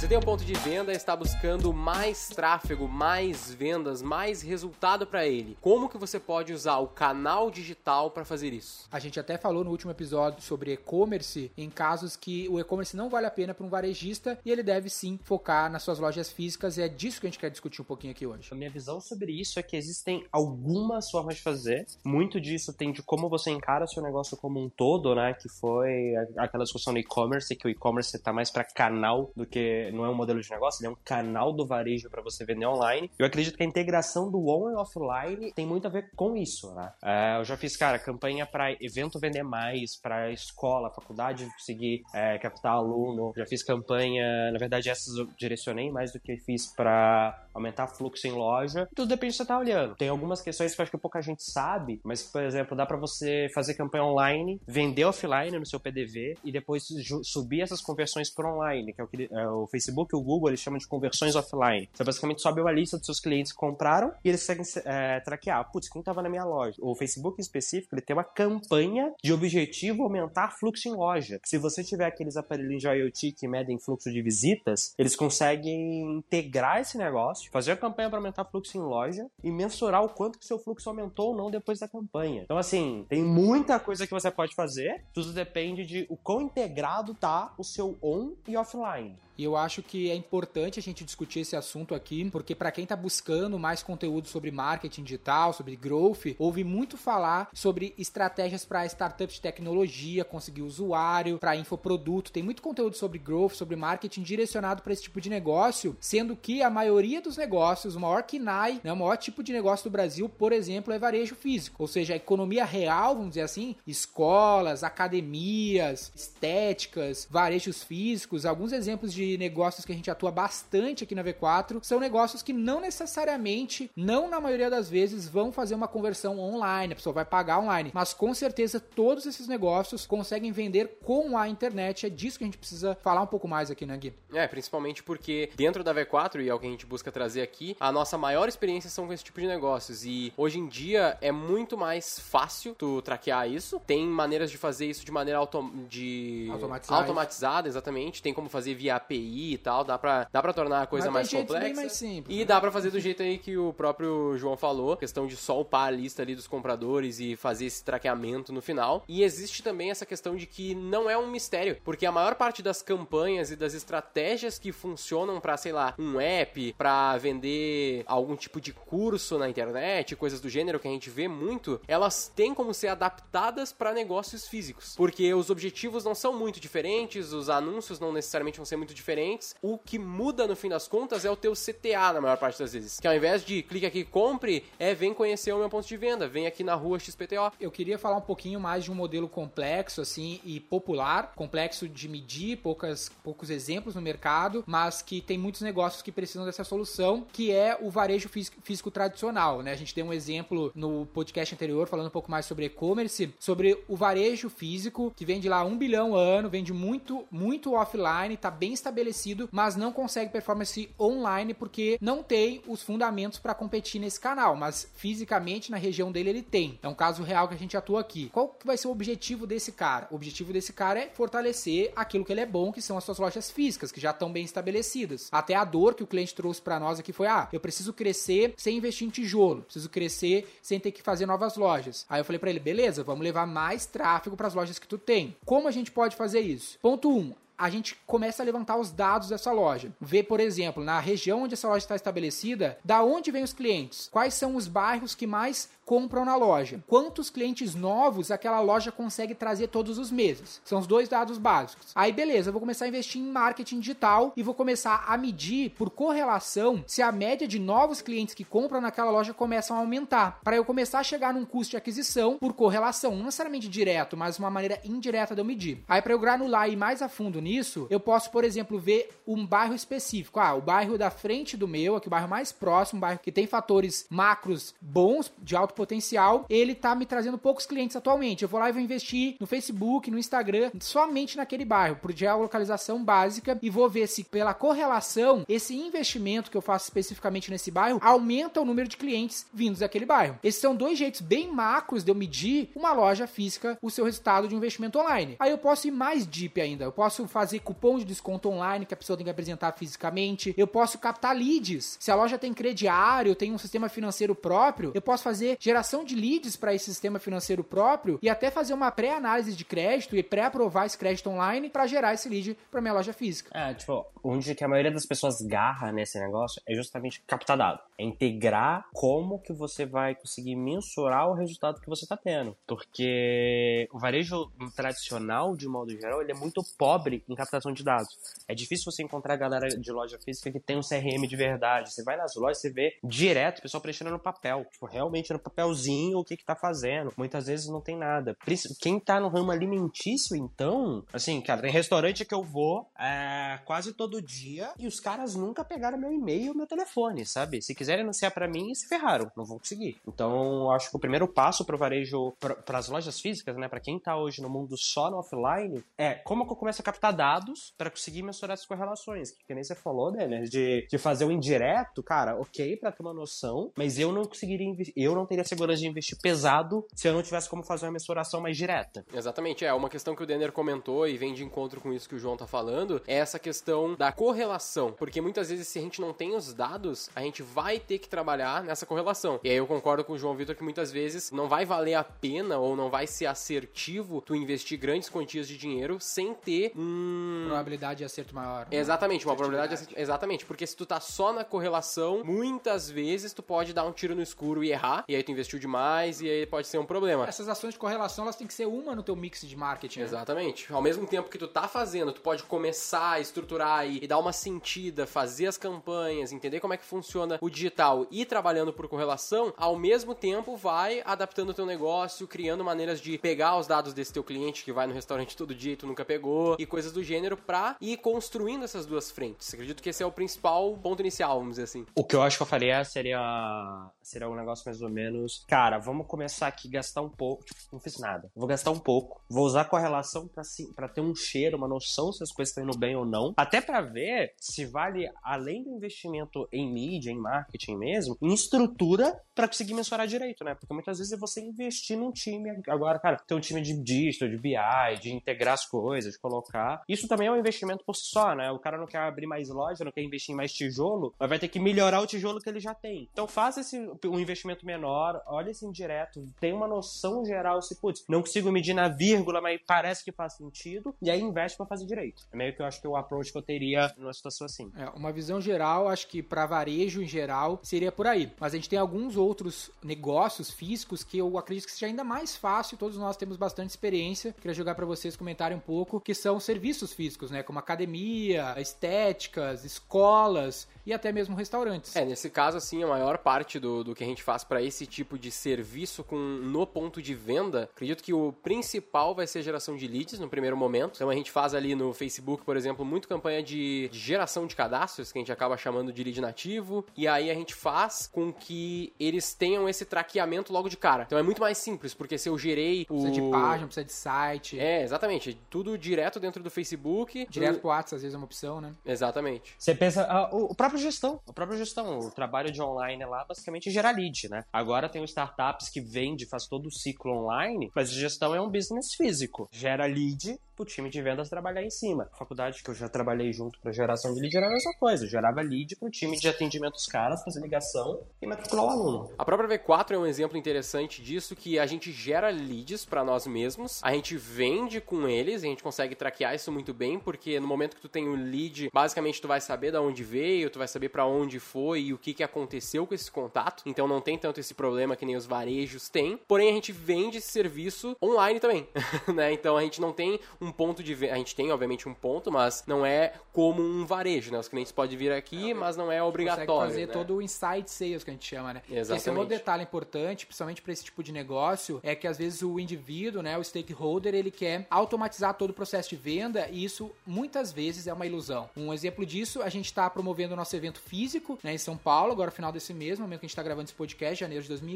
Você tem um ponto de venda e está buscando mais tráfego, mais vendas, mais resultado para ele. Como que você pode usar o canal digital para fazer isso? A gente até falou no último episódio sobre e-commerce em casos que o e-commerce não vale a pena para um varejista e ele deve sim focar nas suas lojas físicas e é disso que a gente quer discutir um pouquinho aqui hoje. A minha visão sobre isso é que existem algumas formas de fazer. Muito disso tem de como você encara o seu negócio como um todo, né? Que foi aquela discussão no e-commerce, que o e-commerce está mais para canal do que não é um modelo de negócio, ele é um canal do varejo para você vender online. Eu acredito que a integração do on e offline tem muito a ver com isso, né? É, eu já fiz, cara, campanha para evento vender mais, para escola, faculdade conseguir é, captar aluno. Já fiz campanha, na verdade essas eu direcionei mais do que fiz para aumentar fluxo em loja. Tudo depende do que você tá olhando. Tem algumas questões que eu acho que pouca gente sabe, mas, por exemplo, dá para você fazer campanha online, vender offline no seu PDV e depois subir essas conversões para online, que é o que é, o Facebook e o Google eles chamam de conversões offline. Você basicamente sobe uma lista dos seus clientes que compraram e eles conseguem é, traquear. Putz, quem estava na minha loja? O Facebook em específico, ele tem uma campanha de objetivo aumentar fluxo em loja. Se você tiver aqueles aparelhos de IoT que medem fluxo de visitas, eles conseguem integrar esse negócio, fazer a campanha para aumentar fluxo em loja e mensurar o quanto que seu fluxo aumentou ou não depois da campanha. Então, assim, tem muita coisa que você pode fazer, tudo depende de o quão integrado tá o seu on e offline. E eu acho que é importante a gente discutir esse assunto aqui, porque para quem está buscando mais conteúdo sobre marketing digital, sobre growth, ouve muito falar sobre estratégias para startups de tecnologia, conseguir usuário, para infoproduto. Tem muito conteúdo sobre growth, sobre marketing direcionado para esse tipo de negócio, sendo que a maioria dos negócios, o maior KINAI, né, o maior tipo de negócio do Brasil, por exemplo, é varejo físico. Ou seja, a economia real, vamos dizer assim, escolas, academias, estéticas, varejos físicos, alguns exemplos de negócios que a gente atua bastante aqui na V4 são negócios que não necessariamente, não na maioria das vezes, vão fazer uma conversão online, a pessoa vai pagar online, mas com certeza todos esses negócios conseguem vender com a internet. É disso que a gente precisa falar um pouco mais aqui, né, Gui? É, principalmente porque dentro da V4, e é o que a gente busca trazer aqui, a nossa maior experiência são com esse tipo de negócios. E hoje em dia é muito mais fácil tu traquear isso. Tem maneiras de fazer isso de maneira autom de... automatizada. automatizada, exatamente. Tem como fazer via API e tal, dá pra, dá pra tornar a coisa mais complexa. mais simples, e né? dá pra fazer do jeito aí que o próprio João falou, questão de só upar a lista ali dos compradores e fazer esse traqueamento no final. E existe também essa questão de que não é um mistério, porque a maior parte das campanhas e das estratégias que funcionam para sei lá, um app, para vender algum tipo de curso na internet, coisas do gênero que a gente vê muito, elas têm como ser adaptadas para negócios físicos, porque os objetivos não são muito diferentes, os anúncios não necessariamente vão ser muito diferentes. O que muda no fim das contas é o teu CTA na maior parte das vezes. Que ao invés de clique aqui compre, é vem conhecer o meu ponto de venda, vem aqui na rua XPTO. Eu queria falar um pouquinho mais de um modelo complexo assim e popular, complexo de medir, poucas, poucos exemplos no mercado, mas que tem muitos negócios que precisam dessa solução, que é o varejo físico, físico tradicional, né? A gente tem um exemplo no podcast anterior falando um pouco mais sobre e-commerce, sobre o varejo físico que vende lá um bilhão ano, vende muito, muito offline, tá bem estabelecido estabelecido, mas não consegue performance online porque não tem os fundamentos para competir nesse canal, mas fisicamente na região dele ele tem. É um caso real que a gente atua aqui. Qual que vai ser o objetivo desse cara? O objetivo desse cara é fortalecer aquilo que ele é bom, que são as suas lojas físicas, que já estão bem estabelecidas. Até a dor que o cliente trouxe para nós aqui foi: ah, eu preciso crescer sem investir em tijolo, preciso crescer sem ter que fazer novas lojas. Aí eu falei para ele: beleza, vamos levar mais tráfego para as lojas que tu tem. Como a gente pode fazer isso? Ponto 1. Um, a gente começa a levantar os dados dessa loja. Ver, por exemplo, na região onde essa loja está estabelecida, da onde vêm os clientes, quais são os bairros que mais compram na loja, quantos clientes novos aquela loja consegue trazer todos os meses. São os dois dados básicos. Aí, beleza, eu vou começar a investir em marketing digital e vou começar a medir por correlação se a média de novos clientes que compram naquela loja começam a aumentar, para eu começar a chegar num custo de aquisição por correlação, não necessariamente direto, mas uma maneira indireta de eu medir. Aí, para eu granular e ir mais a fundo nisso, eu posso, por exemplo, ver um bairro específico. Ah, o bairro da frente do meu, aqui o bairro mais próximo, um bairro que tem fatores macros bons de alto potencial, ele tá me trazendo poucos clientes atualmente. Eu vou lá e vou investir no Facebook, no Instagram, somente naquele bairro, por geolocalização básica e vou ver se pela correlação esse investimento que eu faço especificamente nesse bairro aumenta o número de clientes vindos daquele bairro. Esses são dois jeitos bem macros de eu medir uma loja física, o seu resultado de investimento online. Aí eu posso ir mais deep ainda. Eu posso fazer cupom de desconto online que a pessoa tem que apresentar fisicamente. Eu posso captar leads. Se a loja tem crediário, tem um sistema financeiro próprio, eu posso fazer geração de leads para esse sistema financeiro próprio e até fazer uma pré-análise de crédito e pré-aprovar esse crédito online para gerar esse lead para minha loja física. É, tipo, onde que a maioria das pessoas garra nesse negócio é justamente captar dado. É integrar como que você vai conseguir mensurar o resultado que você está tendo. Porque o varejo tradicional, de modo geral, ele é muito pobre em captação de dados. É difícil você encontrar a galera de loja física que tem um CRM de verdade. Você vai nas lojas, você vê direto o pessoal preenchendo no papel. Tipo, realmente no papelzinho o que que tá fazendo. Muitas vezes não tem nada. Quem tá no ramo alimentício, então, assim, cara, tem restaurante que eu vou é, quase todo dia e os caras nunca pegaram meu e-mail meu telefone, sabe? Se quiserem anunciar para mim, se ferraram. Não vão conseguir. Então, acho que o primeiro passo pro varejo, para as lojas físicas, né, para quem tá hoje no mundo só no offline, é como que eu começo a captar dados para conseguir mensurar essas correlações. Que, que nem você falou, né, de, de fazer o indireto, cara, ok, para ter uma noção, mas eu não conseguiria eu não teria segurança de investir pesado se eu não tivesse como fazer uma mensuração mais direta. Exatamente, é uma questão que o Denner comentou e vem de encontro com isso que o João tá falando, é essa questão da correlação, porque muitas vezes se a gente não tem os dados, a gente vai ter que trabalhar nessa correlação. E aí eu concordo com o João Vitor que muitas vezes não vai valer a pena ou não vai ser assertivo tu investir grandes quantias de dinheiro sem ter um... probabilidade de acerto maior. Exatamente, uma probabilidade de acerto... Exatamente, porque se tu tá só na correlação, muitas vezes tu pode dar um tiro no escuro e errar, e aí tu investiu demais e aí pode ser um problema. Essas ações de correlação, elas têm que ser uma no teu mix de marketing. Né? Exatamente. Ao mesmo tempo que tu tá fazendo, tu pode começar a estruturar e, e dar uma sentida, fazer as campanhas, entender como é que funciona o digital e trabalhando por correlação, ao mesmo tempo vai adaptando o teu negócio, criando maneiras de pegar os dados desse teu cliente que vai no restaurante todo dia e tu nunca pegou, e coisas do gênero pra ir construindo essas duas frentes. Acredito que esse é o principal ponto inicial, vamos dizer assim. O que eu acho que eu faria seria seria um negócio mais ou menos, cara, vamos começar aqui gastar um pouco, tipo, não fiz nada. Vou gastar um pouco, vou usar correlação para para ter um cheiro, uma noção se as coisas estão indo bem ou não, até para ver se vale além do investimento em mídia, em marketing mesmo, em estrutura para conseguir mensurar direito, né? Porque muitas vezes é você investir num time agora, cara, ter um time de digital, de BI, de integrar as coisas, de colocar. Isso também é um investimento por si só, né? O cara não quer abrir mais loja, não quer investir em mais tijolo, mas vai ter que melhorar o tijolo que ele já tem. Então faça esse um investimento menor, olha esse indireto, tem uma noção geral se, putz, não consigo medir na vírgula, mas parece que faz sentido, e aí investe para fazer direito. É meio que eu acho que o approach que eu teria numa situação assim. É, uma visão geral, acho que para varejo em geral seria por aí. Mas a gente tem alguns outros negócios físicos que eu acredito que seja ainda mais fácil, todos nós temos bastante experiência. Queria jogar para vocês comentarem um pouco, que são serviços físicos, né, como academia, estéticas, escolas e até mesmo restaurantes. É, nesse caso, assim, a maior parte do, do que a gente faz para esse tipo de serviço com, no ponto de venda, acredito que o principal vai ser a geração de leads no primeiro momento. Então a gente faz ali no Facebook, por exemplo, muito campanha de, de geração de cadastros, que a gente acaba chamando de lead nativo, e aí a gente faz com que eles tenham esse traqueamento logo de cara. Então é muito mais simples, porque se eu gerei o... Precisa de página, precisa de site. É, exatamente. Tudo direto dentro do Facebook. Direto pro WhatsApp, às vezes é uma opção, né? Exatamente. Você pensa, ah, o, o próprio gestão, a própria gestão, o trabalho de online lá, basicamente é gerar lead, né? Agora tem startups que vende, faz todo o ciclo online, mas gestão é um business físico. Gera lead, o time de vendas trabalhar em cima. A faculdade que eu já trabalhei junto para geração de lead era a mesma coisa. Eu gerava lead para o time de atendimento dos caras, fazer ligação e matricular o aluno. A própria V4 é um exemplo interessante disso, que a gente gera leads para nós mesmos, a gente vende com eles, a gente consegue traquear isso muito bem, porque no momento que tu tem o lead, basicamente tu vai saber de onde veio, tu vai saber para onde foi e o que, que aconteceu com esse contato. Então não tem tanto esse problema que nem os varejos têm. Porém, a gente vende esse serviço online também, né? Então a gente não tem um ponto de venda. A gente tem, obviamente, um ponto, mas não é como um varejo, né? Os clientes podem vir aqui, é, mas não é obrigatório. Fazer né? todo o inside sales que a gente chama, né? Exatamente. Esse é um outro detalhe importante, principalmente para esse tipo de negócio, é que às vezes o indivíduo, né, o stakeholder, ele quer automatizar todo o processo de venda e isso muitas vezes é uma ilusão. Um exemplo disso, a gente está promovendo o nosso evento físico, né, em São Paulo, agora final desse mês, no momento que a gente está gravando esse podcast, janeiro de 2020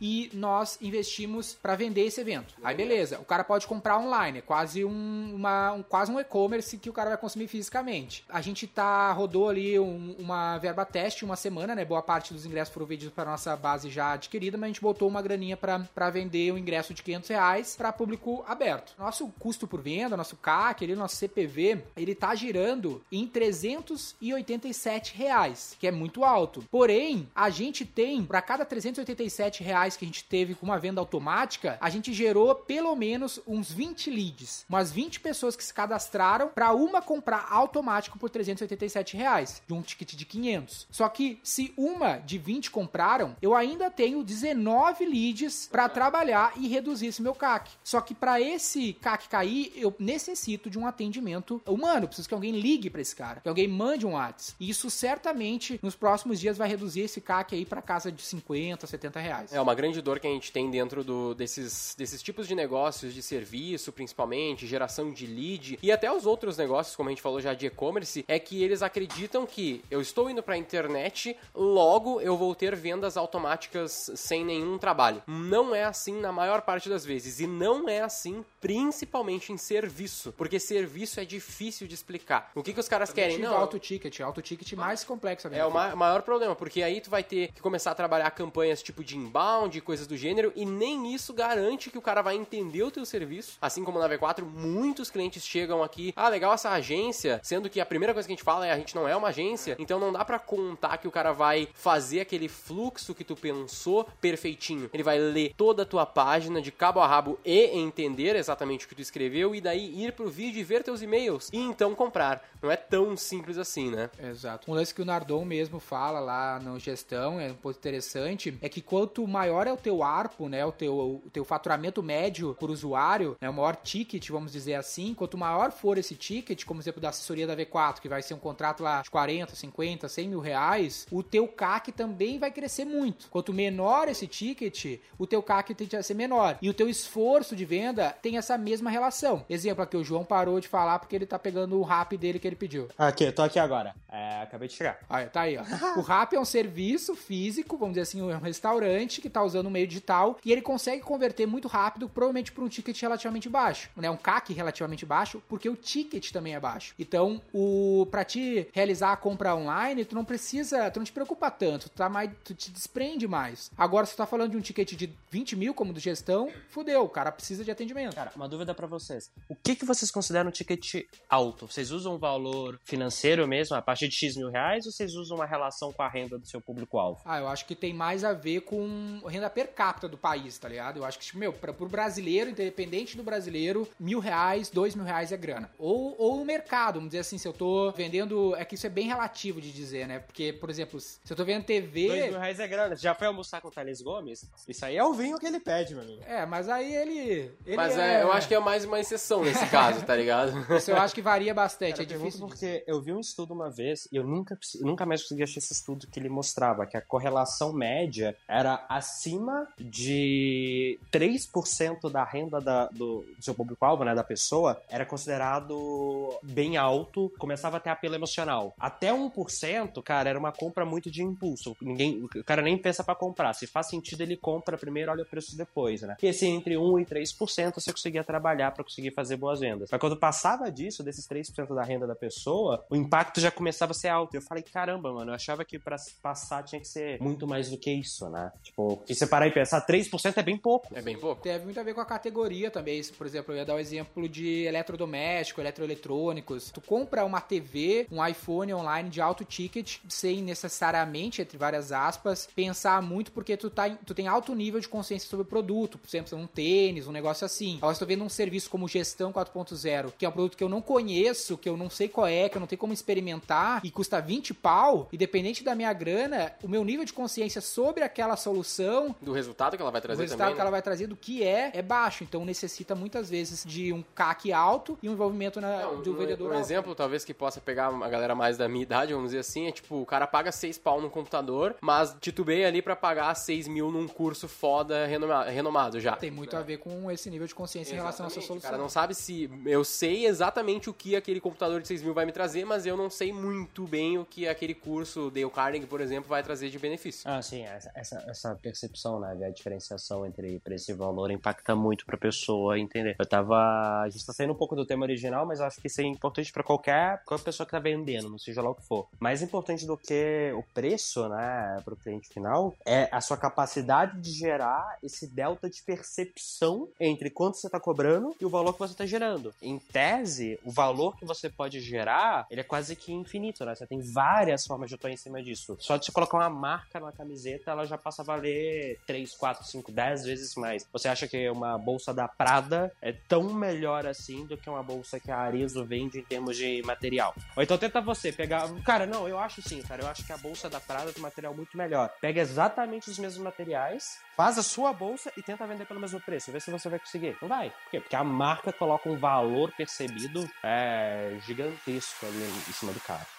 e nós investimos para vender esse evento. Aí beleza, o cara pode comprar online, é quase um, uma, um quase um e-commerce que o cara vai consumir fisicamente. A gente tá rodou ali um, uma verba teste uma semana, né? Boa parte dos ingressos foram vendidos para nossa base já adquirida, mas a gente botou uma graninha para vender um ingresso de 500 reais para público aberto. Nosso custo por venda, nosso CAC, ele, nosso CPV, ele tá girando em 387 reais, que é muito alto. Porém, a gente tem, para cada 387 reais que a gente teve com uma venda automática, a gente gerou pelo menos uns 20 leads, umas 20 pessoas que se cadastraram para uma comprar automático por 387 reais, de um ticket de 500. Só que se uma de 20 compraram, eu ainda tenho 19 leads para trabalhar e reduzir esse meu CAC. Só que para esse CAC cair, eu necessito de um atendimento humano, preciso que alguém ligue para esse cara, que alguém mande um WhatsApp. E isso certamente nos próximos dias vai reduzir esse CAC aí para casa de 50, 70 reais. É uma grande dor que a gente tem dentro do, desses, desses tipos de negócios de serviço, principalmente, geração de lead e até os outros negócios, como a gente falou já de e-commerce, é que eles acreditam que eu estou indo para a internet, logo eu vou ter vendas automáticas sem nenhum trabalho. Não é assim na maior parte das vezes e não é assim principalmente em serviço, porque serviço é difícil de explicar. O que, que os caras querem? Não, auto ticket, auto ticket mais complexo. É o ma maior problema, porque aí tu vai ter que começar a trabalhar campanhas tipo de inbound, coisas do gênero, e nem isso garante que o cara vai entender o teu serviço. Assim como na V4, muitos clientes chegam aqui, ah, legal essa agência, sendo que a primeira coisa que a gente fala é a gente não é uma agência, então não dá para contar que o cara vai fazer aquele fluxo que tu pensou perfeitinho. Ele vai ler toda a tua página de cabo a rabo e entender exatamente o que tu escreveu e daí ir pro vídeo e ver teus e-mails e então comprar. Não é tão simples assim, né? Exato. Um lance que o Nardon mesmo fala lá no gestão, é um ponto interessante, é que quanto maior é o teu ARPO, né, o teu, o teu faturamento médio por usuário, né, o maior ticket, vamos dizer assim, quanto maior for esse ticket, como exemplo da assessoria da V4, que vai ser um contrato lá de 40, 50, 100 mil reais, o teu CAC também vai crescer muito. Quanto menor esse ticket, o teu CAC tende a ser menor. E o teu esforço de venda tem essa mesma relação. Exemplo aqui, o João parou de falar porque ele tá pegando o rap dele que ele pediu. Aqui, eu tô aqui agora. É, acabei de chegar. Aí, tá aí, ó. o rap é um serviço físico, vamos dizer assim, é um restaurante que tá usando o meio digital e ele consegue converter muito rápido, provavelmente por um ticket relativamente baixo, né? Um CAC relativamente baixo, porque o ticket também é baixo. Então, o para te realizar a compra online, tu não precisa, tu não te preocupa tanto, tu, tá mais, tu te desprende mais. Agora, se tu tá falando de um ticket de 20 mil, como do gestão, fudeu, o cara precisa de atendimento. Cara, uma dúvida para vocês. O que, que vocês consideram um ticket alto? Vocês usam um valor financeiro mesmo, a partir de X mil reais, ou vocês usam uma relação com a renda do seu público-alvo? Ah, eu acho que tem mais a ver com renda per capita do país, tá ligado? Eu acho que, tipo, meu, pra, pro brasileiro, independente do brasileiro, mil reais, dois mil reais é grana. Ou, ou o mercado, vamos dizer assim, se eu tô vendendo. É que isso é bem relativo de dizer, né? Porque, por exemplo, se eu tô vendo TV. Dois mil reais é grana. Você já foi almoçar com o Thales Gomes? Isso aí é o vinho que ele pede, meu amigo. É, mas aí ele. ele mas é, eu acho que é mais uma exceção nesse caso, tá ligado? Isso eu acho que varia bastante. Cara, é difícil. Porque eu vi um estudo uma vez e eu nunca, nunca mais consegui achar esse estudo que ele mostrava que a correlação média era acima de 3% da renda da, do, do seu público-alvo, né, da pessoa, era considerado bem alto, começava a ter apelo emocional. Até 1%, cara, era uma compra muito de impulso. Ninguém, o cara nem pensa para comprar. Se faz sentido, ele compra primeiro, olha o preço depois, né? E assim, entre 1 e 3% você conseguia trabalhar para conseguir fazer boas vendas. Mas quando passava disso, desses 3% da renda da pessoa, o impacto já começava a ser alto. Eu falei, caramba, mano, eu achava que para passar tinha que ser muito mais do que isso, né? Tipo, se você parar e pensar, 3% é bem pouco. É bem pouco. Teve muito a ver com a categoria também. Por exemplo, eu ia dar o exemplo de eletrodoméstico, eletroeletrônicos. Tu compra uma TV, um iPhone online de alto ticket, sem necessariamente, entre várias aspas, pensar muito porque tu, tá, tu tem alto nível de consciência sobre o produto. Por exemplo, um tênis, um negócio assim. Agora, se tu vendo um serviço como Gestão 4.0, que é um produto que eu não conheço, que eu não sei qual é, que eu não tenho como experimentar, e custa 20 pau, independente da minha grana, o meu nível de consciência sobre aquela solução. Do resultado que ela vai trazer O resultado também, que né? ela vai trazer do que é, é baixo. Então necessita muitas vezes de um CAC alto e um envolvimento na, É, um, do vendedor um alto. exemplo, talvez, que possa pegar a galera mais da minha idade, vamos dizer assim, é tipo, o cara paga 6 pau no computador, mas titubeia ali pra pagar 6 mil num curso foda renoma- renomado já. Tem muito a ver com esse nível de consciência em relação à sua Exatamente, solução. O cara não sabe se. Eu sei exatamente o que aquele computador de 6 mil vai me trazer, mas eu não sei muito bem o que aquele curso Dale Carnegie, por exemplo, vai trazer de benefício. Ah, sim, essa, essa, essa, percepção, né? A diferenciação entre preço e valor impacta muito pra pessoa entender. Eu tava. A gente tá saindo um pouco do tema original, mas acho que isso é importante para qualquer, qualquer pessoa que tá vendendo, não seja lá o que for. Mais importante do que o preço, né, pro cliente final, é a sua capacidade de gerar esse delta de percepção entre quanto você tá cobrando e o valor que você tá gerando. Em tese, o valor que você pode gerar, ele é quase que infinito, né? Você tem várias formas de atuar em cima disso. Só de você colocar uma marca na camiseta, ela já passa a valer 3, 4, 5, 10 vezes mais. Você acha que uma bolsa da Prada é tão melhor assim do que uma bolsa que a Arezzo vende em termos de material? Ou então tenta você pegar. Cara, não, eu acho sim, cara. Eu acho que a bolsa da Prada tem um material muito melhor. Pega exatamente os mesmos materiais, faz a sua bolsa e tenta vender pelo mesmo preço. Vê se você vai conseguir. Não vai. Por quê? Porque a marca coloca um valor percebido é, gigantesco ali em cima do cara.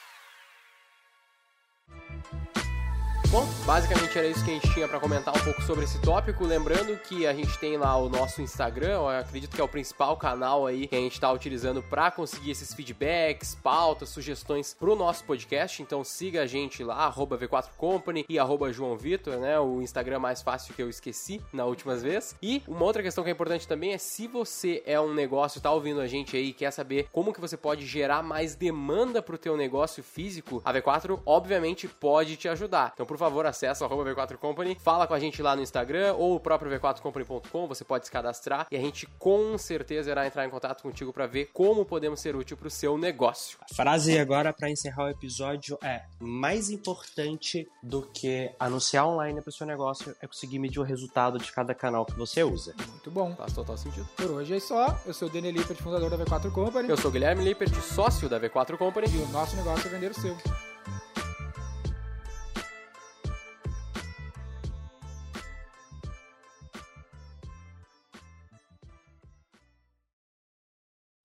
Bom, basicamente era isso que a gente tinha para comentar um pouco sobre esse tópico. Lembrando que a gente tem lá o nosso Instagram, acredito que é o principal canal aí que a gente está utilizando para conseguir esses feedbacks, pautas, sugestões pro nosso podcast. Então siga a gente lá, V4Company e João Vitor, né? O Instagram mais fácil que eu esqueci na últimas vezes. E uma outra questão que é importante também é se você é um negócio, tá ouvindo a gente aí, quer saber como que você pode gerar mais demanda pro teu negócio físico, a V4 obviamente pode te ajudar. Então, por favor, acessa o V4Company, fala com a gente lá no Instagram ou o próprio V4Company.com, você pode se cadastrar e a gente com certeza irá entrar em contato contigo para ver como podemos ser útil para o seu negócio. A frase agora para encerrar o episódio é: mais importante do que anunciar online para o seu negócio é conseguir medir o resultado de cada canal que você usa. Muito bom. Faz total sentido. Por hoje é só. Eu sou o Daniel Lippert, fundador da V4 Company. Eu sou o Guilherme Lippert, sócio da V4 Company. E o nosso negócio é vender o seu.